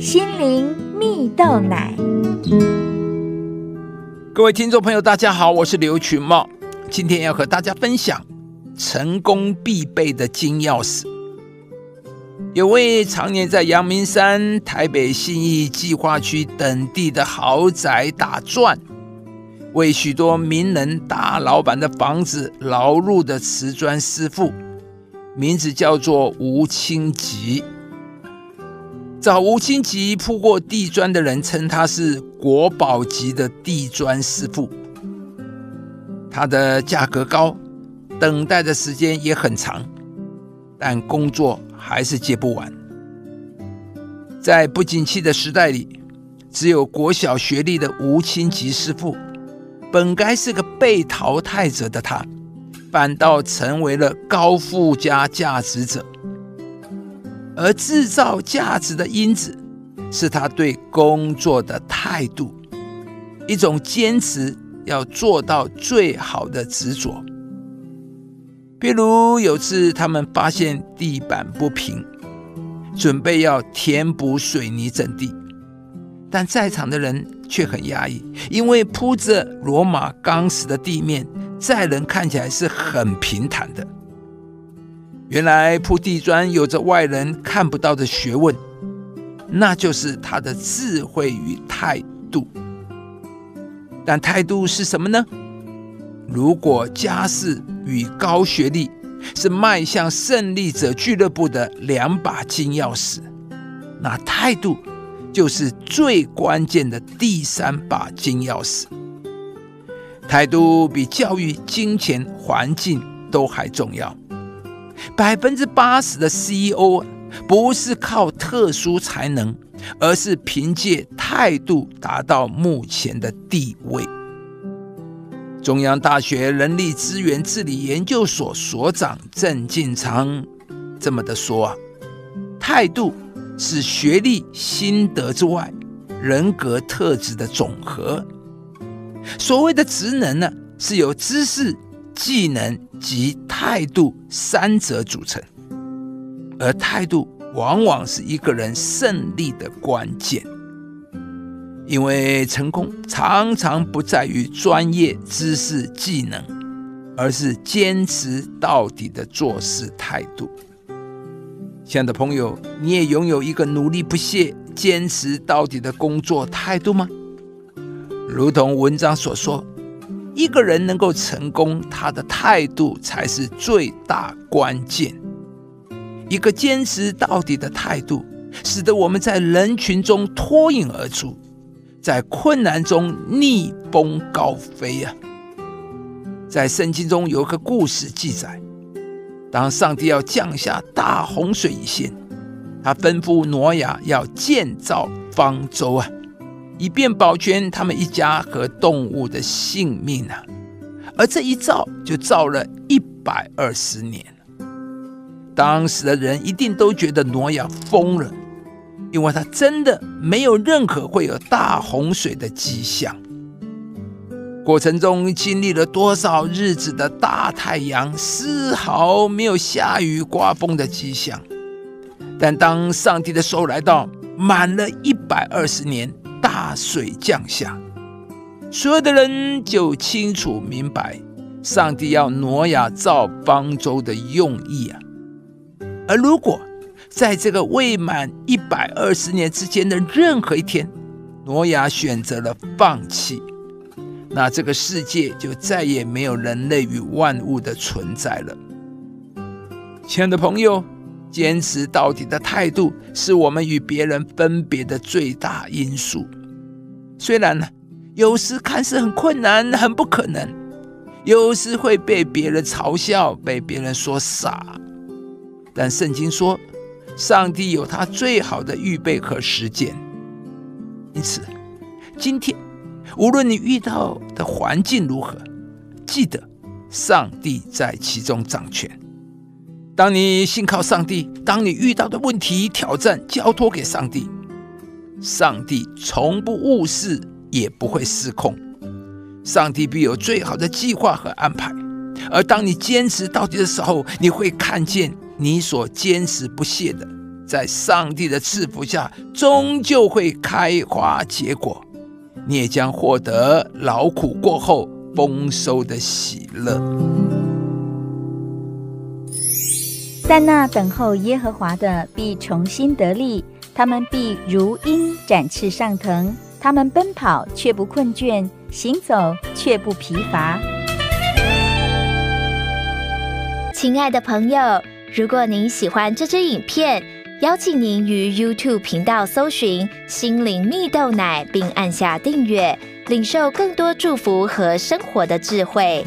心灵蜜豆奶。各位听众朋友，大家好，我是刘群茂，今天要和大家分享成功必备的金钥匙。有位常年在阳明山、台北信义计划区等地的豪宅打转，为许多名人大老板的房子劳碌的瓷砖师傅。名字叫做吴清吉。找吴清吉铺过地砖的人称他是国宝级的地砖师傅。他的价格高，等待的时间也很长，但工作还是接不完。在不景气的时代里，只有国小学历的吴清吉师傅，本该是个被淘汰者的他。反倒成为了高附加价值者，而制造价值的因子是他对工作的态度，一种坚持要做到最好的执着。比如有次他们发现地板不平，准备要填补水泥整地，但在场的人却很压抑，因为铺着罗马钢石的地面。在人看起来是很平坦的，原来铺地砖有着外人看不到的学问，那就是他的智慧与态度。但态度是什么呢？如果家世与高学历是迈向胜利者俱乐部的两把金钥匙，那态度就是最关键的第三把金钥匙。态度比教育、金钱、环境都还重要。百分之八十的 CEO 不是靠特殊才能，而是凭借态度达到目前的地位。中央大学人力资源治理研究所所长郑进昌这么的说啊：“态度是学历、心得之外，人格特质的总和。”所谓的职能呢，是由知识、技能及态度三者组成，而态度往往是一个人胜利的关键。因为成功常常不在于专业知识、技能，而是坚持到底的做事态度。亲爱的朋友，你也拥有一个努力不懈、坚持到底的工作态度吗？如同文章所说，一个人能够成功，他的态度才是最大关键。一个坚持到底的态度，使得我们在人群中脱颖而出，在困难中逆风高飞啊！在圣经中有一个故事记载，当上帝要降下大洪水一线，他吩咐挪亚要建造方舟啊。以便保全他们一家和动物的性命啊！而这一造就造了一百二十年。当时的人一定都觉得挪亚疯了，因为他真的没有任何会有大洪水的迹象。过程中经历了多少日子的大太阳，丝毫没有下雨刮风的迹象。但当上帝的手来到，满了一百二十年。大水降下，所有的人就清楚明白，上帝要挪亚造方舟的用意啊。而如果在这个未满一百二十年之间的任何一天，挪亚选择了放弃，那这个世界就再也没有人类与万物的存在了。亲爱的朋友。坚持到底的态度是我们与别人分别的最大因素。虽然呢，有时看似很困难、很不可能，有时会被别人嘲笑、被别人说傻，但圣经说，上帝有他最好的预备和实践。因此，今天无论你遇到的环境如何，记得上帝在其中掌权。当你信靠上帝，当你遇到的问题、挑战交托给上帝，上帝从不误事，也不会失控。上帝必有最好的计划和安排。而当你坚持到底的时候，你会看见你所坚持不懈的，在上帝的赐福下，终究会开花结果，你也将获得劳苦过后丰收的喜乐。在那等候耶和华的必重新得力，他们必如鹰展翅上腾，他们奔跑却不困倦，行走却不疲乏。亲爱的朋友，如果您喜欢这支影片，邀请您于 YouTube 频道搜寻“心灵蜜豆奶”，并按下订阅，领受更多祝福和生活的智慧。